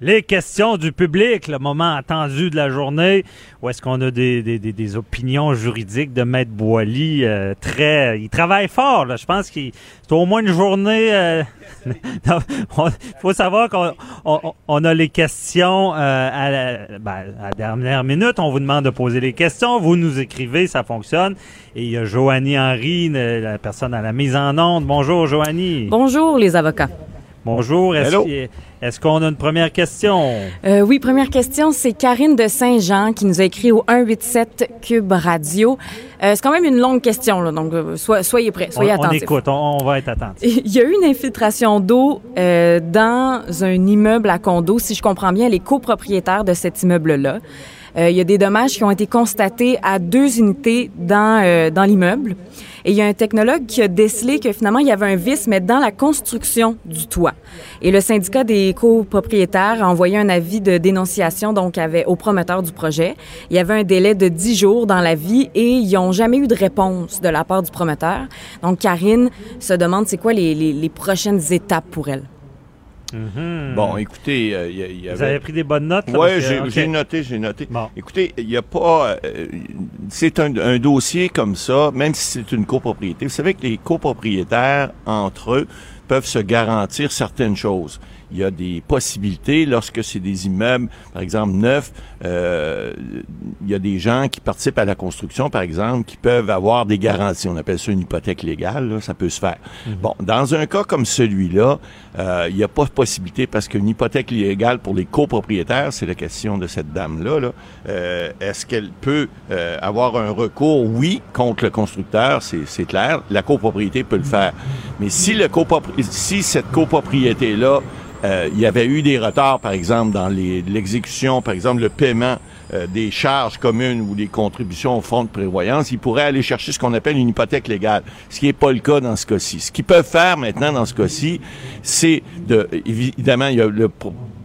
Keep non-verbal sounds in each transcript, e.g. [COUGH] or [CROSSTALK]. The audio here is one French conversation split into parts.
Les questions du public, le moment attendu de la journée, où est-ce qu'on a des, opinions juridiques de Maître Boily euh, très... Il travaille fort. Je pense qu'il c'est au moins une journée... euh, [LAUGHS] non, on- faut savoir qu'on on, on a les questions euh, à, la, ben, à la dernière minute. On vous demande de poser les questions. Vous nous écrivez, ça fonctionne. Et il y a Joanie Henry, la personne à la mise en onde. Bonjour, Joanie. Bonjour les avocats. Bonjour. Est-ce qu'on a une première question? Euh, oui, première question, c'est Karine de Saint-Jean qui nous a écrit au 187 Cube Radio. Euh, c'est quand même une longue question, là, donc euh, so- soyez prêts, On, soyez on attentifs. écoute, on, on va être attentif. [LAUGHS] Il y a eu une infiltration d'eau euh, dans un immeuble à condo. Si je comprends bien, les copropriétaires de cet immeuble-là. Euh, il y a des dommages qui ont été constatés à deux unités dans, euh, dans l'immeuble. Et il y a un technologue qui a décelé que finalement, il y avait un vice, mais dans la construction du toit. Et le syndicat des copropriétaires a envoyé un avis de dénonciation donc avait, au promoteur du projet. Il y avait un délai de 10 jours dans la vie et ils n'ont jamais eu de réponse de la part du promoteur. Donc, Karine se demande c'est quoi les- les prochaines étapes pour elle. Mhm. Bon, écoutez, euh, il y, a- il y Vous avait... avez pris des bonnes notes? Oui, j'ai noté, j'ai noté. Bon. Écoutez, il n'y a pas... euh, c'est un, un dossier comme ça, même si c'est une copropriété. Vous savez que les copropriétaires, entre eux, peuvent se garantir certaines choses. Il y a des possibilités lorsque c'est des immeubles, par exemple, neufs. euh, il y a des gens qui participent à la construction, par exemple, qui peuvent avoir des garanties. On appelle ça une hypothèque légale. là, ça peut se faire. Bon, dans un cas comme celui-là, euh, il n'y a pas de possibilité parce qu'une hypothèque légale pour les copropriétaires, c'est la question de cette dame-là. Là. Euh, Est-ce qu'elle peut euh, avoir un recours? Oui, contre le constructeur, c'est c'est clair. La copropriété peut le faire. Mais si, le copropri- si cette copropriété-là, euh, il y avait eu des retards, par exemple, dans l'exécution, par exemple, le paiement euh, des charges communes ou des contributions au fonds de prévoyance, ils pourraient aller chercher ce qu'on appelle une hypothèque légale, ce qui n'est pas le cas dans ce cas-ci. Ce qu'ils peuvent faire maintenant dans ce cas-ci, c'est de, évidemment, il y a le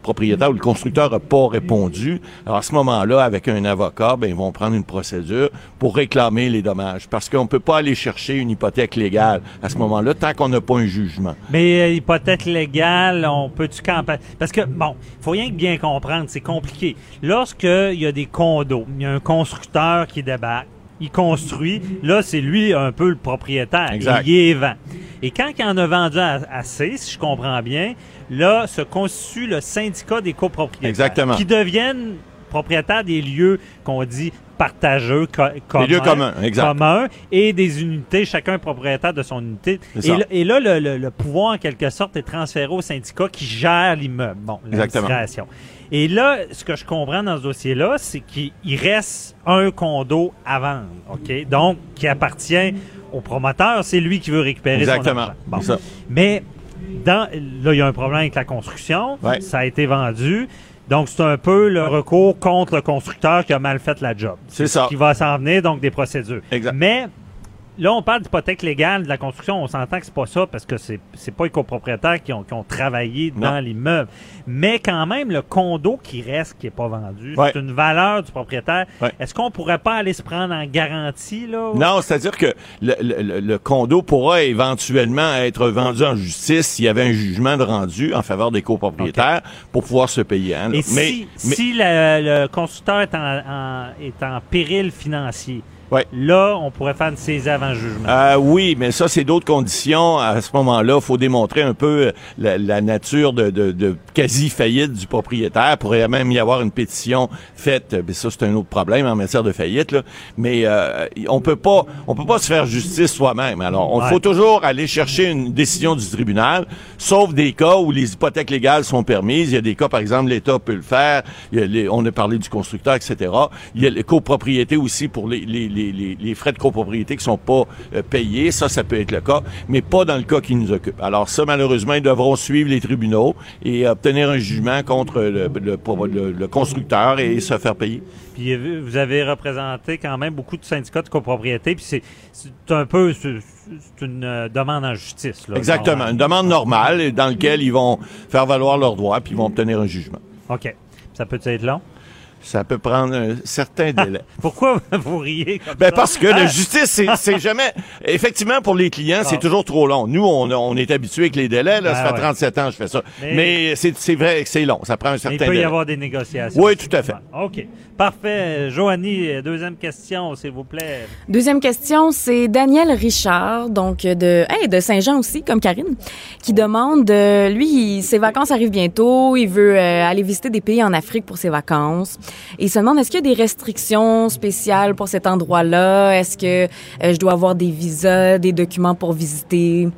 propriétaire ou le constructeur n'a pas répondu. Alors à ce moment-là, avec un avocat, ben, ils vont prendre une procédure pour réclamer les dommages, parce qu'on peut pas aller chercher une hypothèque légale à ce moment-là tant qu'on n'a pas un jugement. Mais euh, hypothèque légale, on peut-tu camper? Parce que, bon, faut rien que bien comprendre, c'est compliqué. Lorsqu'il y a des condos, il y a un constructeur qui débarque, il construit, là, c'est lui un peu le propriétaire. Exact. Et il est vend. Et quand il en a vendu assez, si je comprends bien, là, se constitue le syndicat des copropriétaires. Exactement. Qui deviennent propriétaires des lieux qu'on dit partageux, co- communs. lieux communs, exact. communs, et des unités, chacun propriétaire de son unité. Et, là- et là, le, le- le pouvoir, en quelque sorte, est transféré au syndicat qui gère l'immeuble. Bon, l'administration. Et là, ce que je comprends dans ce dossier-là, c'est qu'il il reste un condo à vendre, OK? Donc, qui appartient au promoteur, c'est lui qui veut récupérer Exactement. son argent. Bon. Ça. Mais dans, là, il y a un problème avec la construction. Ouais. Ça a été vendu. Donc, c'est un peu le recours contre le constructeur qui a mal fait la job. C'est ça. Qui va s'en venir, donc des procédures. Exact. Mais là, on parle d'hypothèque légale de la construction. On s'entend que c'est pas ça parce que c'est c'est pas les copropriétaires qui ont, qui ont travaillé dans Non. l'immeuble. Mais quand même, le condo qui reste, qui est pas vendu, Ouais. c'est une valeur du propriétaire. Ouais. Est-ce qu'on pourrait pas aller se prendre en garantie, là? Non, c'est-à-dire que le, le- le- condo pourra éventuellement être vendu en justice s'il y avait un jugement de rendu en faveur des copropriétaires pour pouvoir se payer. hein. Et mais, si, mais- si le, le constructeur est en, en- est en péril financier, Ouais. là, on pourrait faire une saisie avant jugement. Euh, oui, mais ça, c'est d'autres conditions. À ce moment-là, il faut démontrer un peu euh, la, la nature de, de- de quasi-faillite du propriétaire. Il pourrait même y avoir une pétition faite. Mais ça, c'est un autre problème en matière de faillite. Là. Mais euh, on peut pas, on peut pas se faire justice soi-même. Alors, il Ouais. faut toujours aller chercher une décision du tribunal, sauf des cas où les hypothèques légales sont permises. Il y a des cas, par exemple, l'État peut le faire. Il y a les- on a parlé du constructeur, etc. Il y a les copropriétés aussi pour les, les, les, les, les frais de copropriété qui sont pas euh, payés. Ça, ça peut être le cas, mais pas dans le cas qui nous occupe. Alors ça, malheureusement, ils devront suivre les tribunaux et obtenir un jugement contre le, le, le- le constructeur et se faire payer. Puis euh, vous avez représenté quand même beaucoup de syndicats de copropriété, puis c'est un peu c'est une euh, demande en justice. Là, Exactement. Une demande normale dans laquelle ils vont faire valoir leurs droits puis ils vont obtenir un jugement. OK. Ça peut être long? Ça peut prendre un certain [LAUGHS] délai. Pourquoi vous riez comme Ben ça? parce que la Ah, justice, c'est- c'est jamais. Effectivement, pour les clients, c'est Ah. toujours trop long. Nous, on, on est habitué avec les délais. Là, ça Ah fait ouais. 37 ans que je fais ça. Mais- Mais, c'est c'est vrai que c'est long. Ça prend un certain il peut y délai. avoir des négociations. Oui, tout à fait. OK. Parfait. Joanie, deuxième question, s'il vous plaît. Deuxième question, c'est Daniel Richard, donc de, hey, de Saint-Jean aussi, comme Karine, qui demande, euh, lui, ses vacances arrivent bientôt, il veut euh, aller visiter des pays en Afrique pour ses vacances. Et il se demande, est-ce qu'il y a des restrictions spéciales pour cet endroit-là? Est-ce que euh, je dois avoir des visas, des documents pour visiter?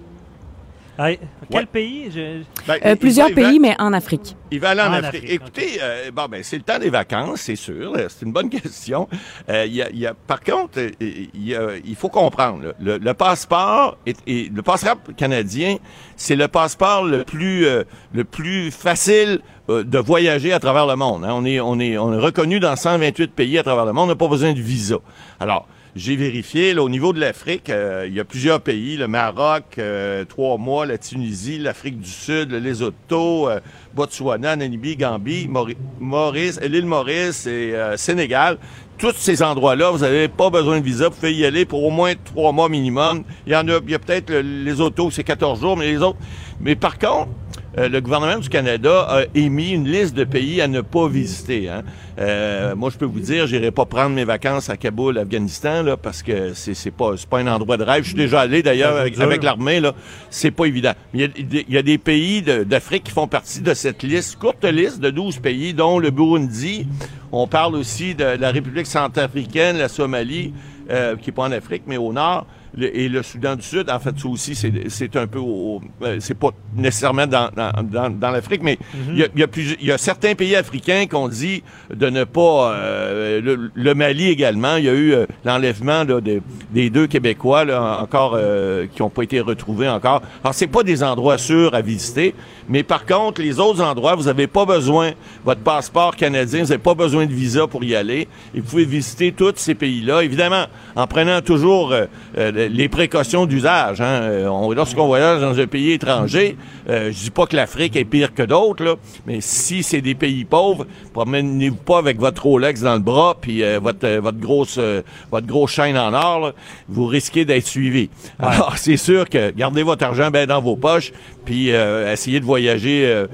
Quel Ouais. pays? Je- Ben, Euh, plusieurs va- pays, mais en Afrique. Il va aller en, En Afrique. Afrique, Écoutez, euh, bon, ben, c'est le temps des vacances, c'est sûr. là. C'est une bonne [LAUGHS] question. Euh, il y a, il y a- par contre, euh, il, y a- il faut comprendre, là, le, le passeport, est, est- le passeport canadien, c'est le passeport le plus, euh, le plus facile euh, de voyager à travers le monde. hein. On, est, on, est, on est reconnu dans 128 pays à travers le monde. On n'a pas besoin de visa. Alors, j'ai vérifié, là, au niveau de l'Afrique, euh, il y a plusieurs pays, le Maroc, euh, trois mois, la Tunisie, l'Afrique du Sud, le Lesotho, euh, Botswana, Namibie, Gambie, Mauri- Maurice, l'île Maurice et euh, Sénégal. Tous ces endroits-là, vous n'avez pas besoin de visa. Vous pouvez y aller pour au moins trois mois minimum. Il y en a, il y a peut-être le- les autos, c'est 14 jours, mais les autres. Mais par contre, euh, le gouvernement du Canada a émis une liste de pays à ne pas visiter. Hein. Euh, moi, je peux vous dire, j'irai pas prendre mes vacances à Kaboul, Afghanistan, là, parce que c'est c'est pas c'est pas un endroit de rêve. Je suis déjà allé d'ailleurs avec, l'armée là. C'est pas évident. Il y a des- il y, a des pays de- d'Afrique qui font partie de cette liste, courte liste de 12 pays, dont le Burundi. On parle aussi de la République centrafricaine, la Somalie, euh, qui est pas en Afrique, mais au nord. Le- et le Soudan du Sud, en fait, ça aussi, c'est un peu au, euh, c'est pas nécessairement dans, dans, dans, dans l'Afrique, mais il y, a, y, a plusieurs- il y a certains pays africains qu'on dit de ne pas, euh, le, le Mali également, il y a eu euh, l'enlèvement de- des deux Québécois là, encore euh, qui n'ont pas été retrouvés encore. Alors c'est pas des endroits sûrs à visiter, mais par contre les autres endroits, vous n'avez pas besoin. Votre passeport canadien, vous n'avez pas besoin de visa pour y aller, et vous pouvez visiter tous ces pays-là, évidemment en prenant toujours euh, euh, les précautions d'usage. Hein. Euh, on- Lorsqu'on voyage dans un pays étranger, euh, je dis pas que l'Afrique est pire que d'autres, mais si c'est des pays pauvres, promenez-vous pas avec votre Rolex dans le bras puis euh, votre euh, votre grosse euh, votre grosse chaîne en or, là, vous risquez d'être suivi. Alors c'est sûr que gardez votre argent bien dans vos poches puis essayez de voyager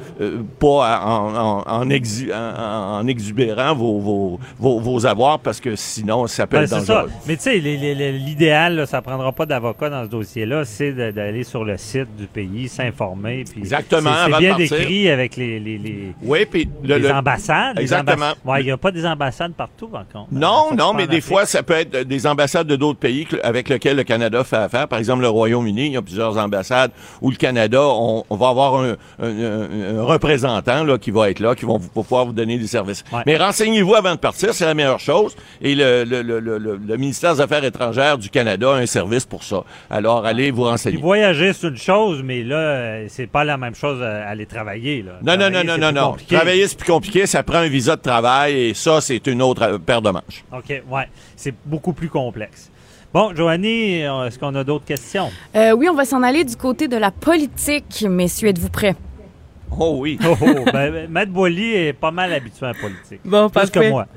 pas en, en, en, exu- en- en exubérant vos, vos, vos, vos avoirs parce que sinon ça peut Ben, être ça. dangereux. Mais tu sais, l'idéal, ça prendra pas d'avocat dans ce dossier-là, c'est d'aller sur le site du pays, s'informer. puis Exactement, C'est bien décrit avec les, les, les, Oui, puis le, les le- ambassades. Exactement. Ouais, il n'y a pas des ambassades partout, par contre. Non, non, mais des fois, ça peut être des ambassades de d'autres pays avec lesquels le Canada fait affaire. Par exemple, le Royaume-Uni, il y a plusieurs ambassades où le Canada, on, on va avoir un, un- un- un représentant là, qui va être là, qui vont vous- pouvoir vous donner des services. Ouais. Mais renseignez-vous avant de partir, c'est la meilleure chose. Et le, le, le, le, le- le ministère des Affaires étrangères du Canada a un service pour ça. Alors, allez vous Puis renseigner. voyager, c'est une chose, mais là, c'est pas la même chose à aller travailler. Là. Non, non, non, non, non, non. Travailler, c'est plus compliqué. Ça prend un visa de travail et ça, c'est une autre euh, paire de manches. OK, ouais. C'est beaucoup plus complexe. Bon, Joanie, euh, est-ce qu'on a d'autres questions? Euh, oui, on va s'en aller du côté de la politique, messieurs. Êtes-vous prêts? Oh oui. Oh, oh, ben, ben, Matt Boily est pas mal habitué à la politique. Bon, Plus que parfait. moi. [LAUGHS]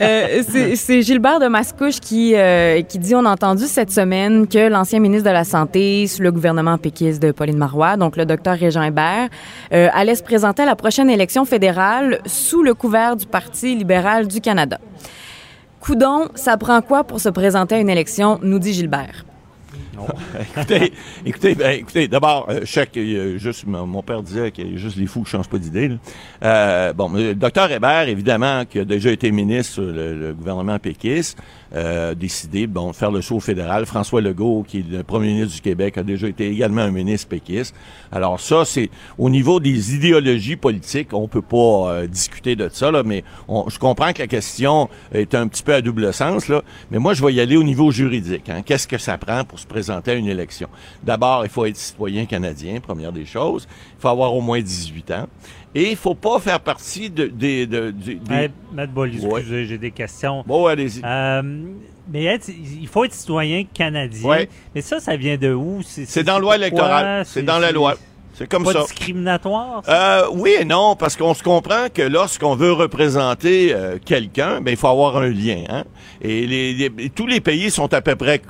Euh, c'est c'est Gilbert de Mascouche qui, euh, qui dit, on a entendu cette semaine que l'ancien ministre de la Santé sous le gouvernement péquiste de Pauline Marois, donc le docteur Régent Hébert, euh, allait se présenter à la prochaine élection fédérale sous le couvert du Parti libéral du Canada. Coudon, ça prend quoi pour se présenter à une élection, nous dit Gilbert? [LAUGHS] écoutez, écoutez, ben, écoutez, d'abord, euh, chaque, euh, juste, mon, père disait a juste les fous qui changent pas d'idée. Euh, bon, le docteur Hébert, évidemment, qui a déjà été ministre sur le, le gouvernement péquiste, euh, a décidé, bon, de faire le saut fédéral. François Legault, qui est le premier ministre du Québec, a déjà été également un ministre péquiste. Alors ça, c'est au niveau des idéologies politiques, on peut pas euh, discuter de ça, là, mais je comprends que la question est un petit peu à double sens, là, mais moi, je vais y aller au niveau juridique. Hein. Qu'est-ce que ça prend pour se présenter à une élection? D'abord, il faut être citoyen canadien, première des choses. Il faut avoir au moins 18 ans. Et il faut pas faire partie de, des... de, de- Hey, Matt Ouais. j'ai des questions. Bon, allez-y. Euh, mais être- il faut être citoyen canadien. Ouais. Mais ça, ça vient de où? C'est dans la loi électorale. C'est dans la loi. C'est comme pas ça. discriminatoire? ça? Euh, oui et non, parce qu'on se comprend que lorsqu'on veut représenter euh, quelqu'un, ben il faut avoir un lien. Hein? Et les, les- tous les pays sont à peu près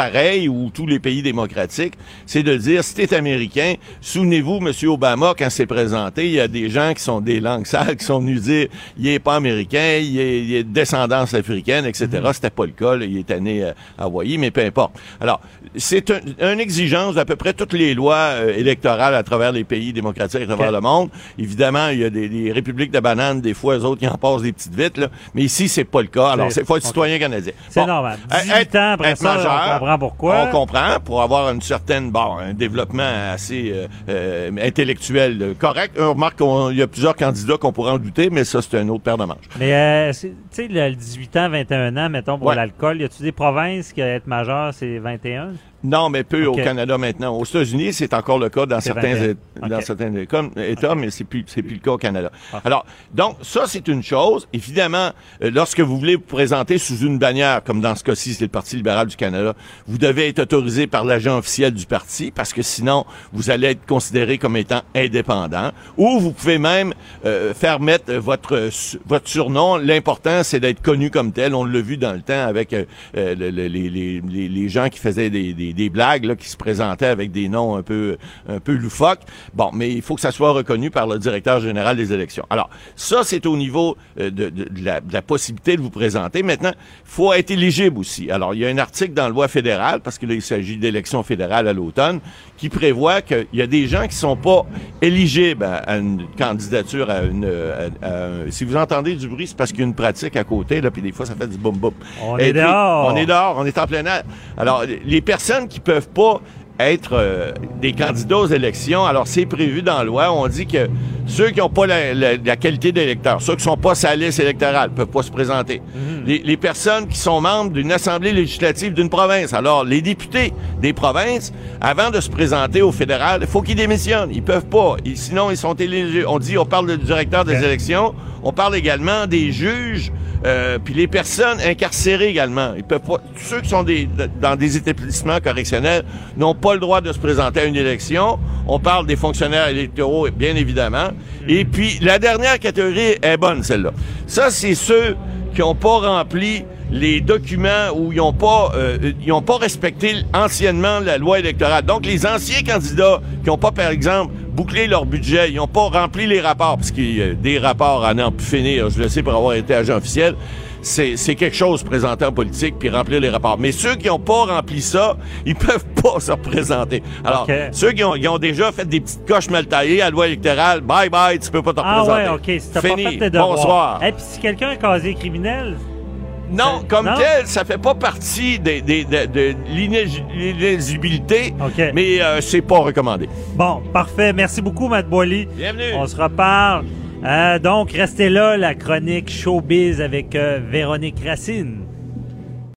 pareils ou tous les pays démocratiques, c'est de dire si t'es américain, souvenez-vous, Monsieur Obama, quand s'est présenté, il y a des gens qui sont des langues sales qui sont venus dire il est pas américain, il est, il est de descendance africaine, etc. C'était pas le cas, là, il est né à Hawaï, mais peu importe. Alors, c'est un, une exigence d'à peu près toutes les lois euh, électorales à travers les pays démocratiques à travers le monde. Évidemment, il y a des, des républiques de bananes, des fois, eux autres, qui en passent des petites vites, là. Mais ici, c'est pas le cas. Alors, C'est- faut être citoyen canadien. C'est Bon, normal. euh, 18 être- ans après être ça, majeur, comprend pourquoi. On comprend, pour avoir une certaine, bon, un développement assez euh, euh, intellectuel euh, correct. On remarque qu'il y a plusieurs candidats qu'on pourrait en douter, mais ça, c'est un autre paire de manches. Mais, euh, tu sais, le, le 18 ans, 21 ans, mettons, pour Ouais. l'alcool, y a-tu des provinces qui, être majeur, c'est 21? Non, mais peu au Canada maintenant. Aux États-Unis, c'est encore le cas dans certains 21. é- dans certains États, mais c'est plus c'est plus le cas au Canada. Ah. Alors, donc ça c'est une chose. Évidemment, euh, lorsque vous voulez vous présenter sous une bannière, comme dans ce cas-ci, c'est le Parti libéral du Canada, vous devez être autorisé par l'agent officiel du parti, parce que sinon vous allez être considéré comme étant indépendant. Ou vous pouvez même euh, faire mettre votre votre surnom. L'important c'est d'être connu comme tel. On l'a vu dans le temps avec euh, euh, le- le- les, les, les, les gens qui faisaient des, des, des blagues, là, qui se présentaient avec des noms un peu un peu loufoques. Bon, mais il faut que ça soit reconnu par le directeur général des élections. Alors, ça, c'est au niveau euh, de, de, de la, de la possibilité de vous présenter. Maintenant, il faut être éligible aussi. Alors, il y a un article dans la loi fédérale, parce que là, il s'agit d'élections fédérales à l'automne, qui prévoit qu'il y a des gens qui sont pas éligibles à, à une candidature à une... à- à un- si vous entendez du bruit, c'est parce qu'il y a une pratique à côté, là, puis des fois, ça fait du boum-boum. On Et est puis, dehors. On est dehors, on est en plein air. Alors, les personnes qui peuvent pas être euh, des candidats aux élections, alors c'est prévu dans la loi, on dit que ceux qui n'ont pas la, la- la qualité d'électeur, ceux qui sont pas la liste électorale, peuvent pas se présenter. les, les personnes qui sont membres d'une assemblée législative d'une province, alors les députés des provinces, avant de se présenter au fédéral, il faut qu'ils démissionnent. Ils peuvent pas. Ils- sinon, ils sont éligibles. On dit, on parle du directeur des élections, on parle également des juges, euh, puis les personnes incarcérées également. Ceux qui sont dans des établissements correctionnels n'ont pas le droit de se présenter à une élection. On parle des fonctionnaires électoraux, bien évidemment. Et puis la dernière catégorie est bonne, celle-là. Ça, c'est ceux qui n'ont pas rempli les documents ou ils n'ont euh, pas respecté anciennement la loi électorale. Donc les anciens candidats qui n'ont pas par exemple bouclé leur budget, ils n'ont pas rempli les rapports parce qu'il y a des rapports à n'en plus finir, je le sais pour avoir été agent officiel. C'est, quelque chose présenter en politique puis remplir les rapports. Mais ceux qui n'ont pas rempli ça, ils [LAUGHS] peuvent pas se représenter. Alors, ceux qui ont, ont déjà fait des petites coches mal taillées à la loi électorale, bye bye, tu peux pas te Ah représenter. ouais, OK. Si t'as pas Fini. fait tes devoirs. Bonsoir. Et puis si quelqu'un un casier criminel, Non, Ça- comme non? tel, ça fait pas partie des, des- de, l'inéligibilité, mais euh, c'est pas recommandé. Bon, parfait. Merci beaucoup, Matt Boily. Bienvenue. On se reparle. Euh, donc, restez là, la chronique Showbiz avec euh, Véronique Racine.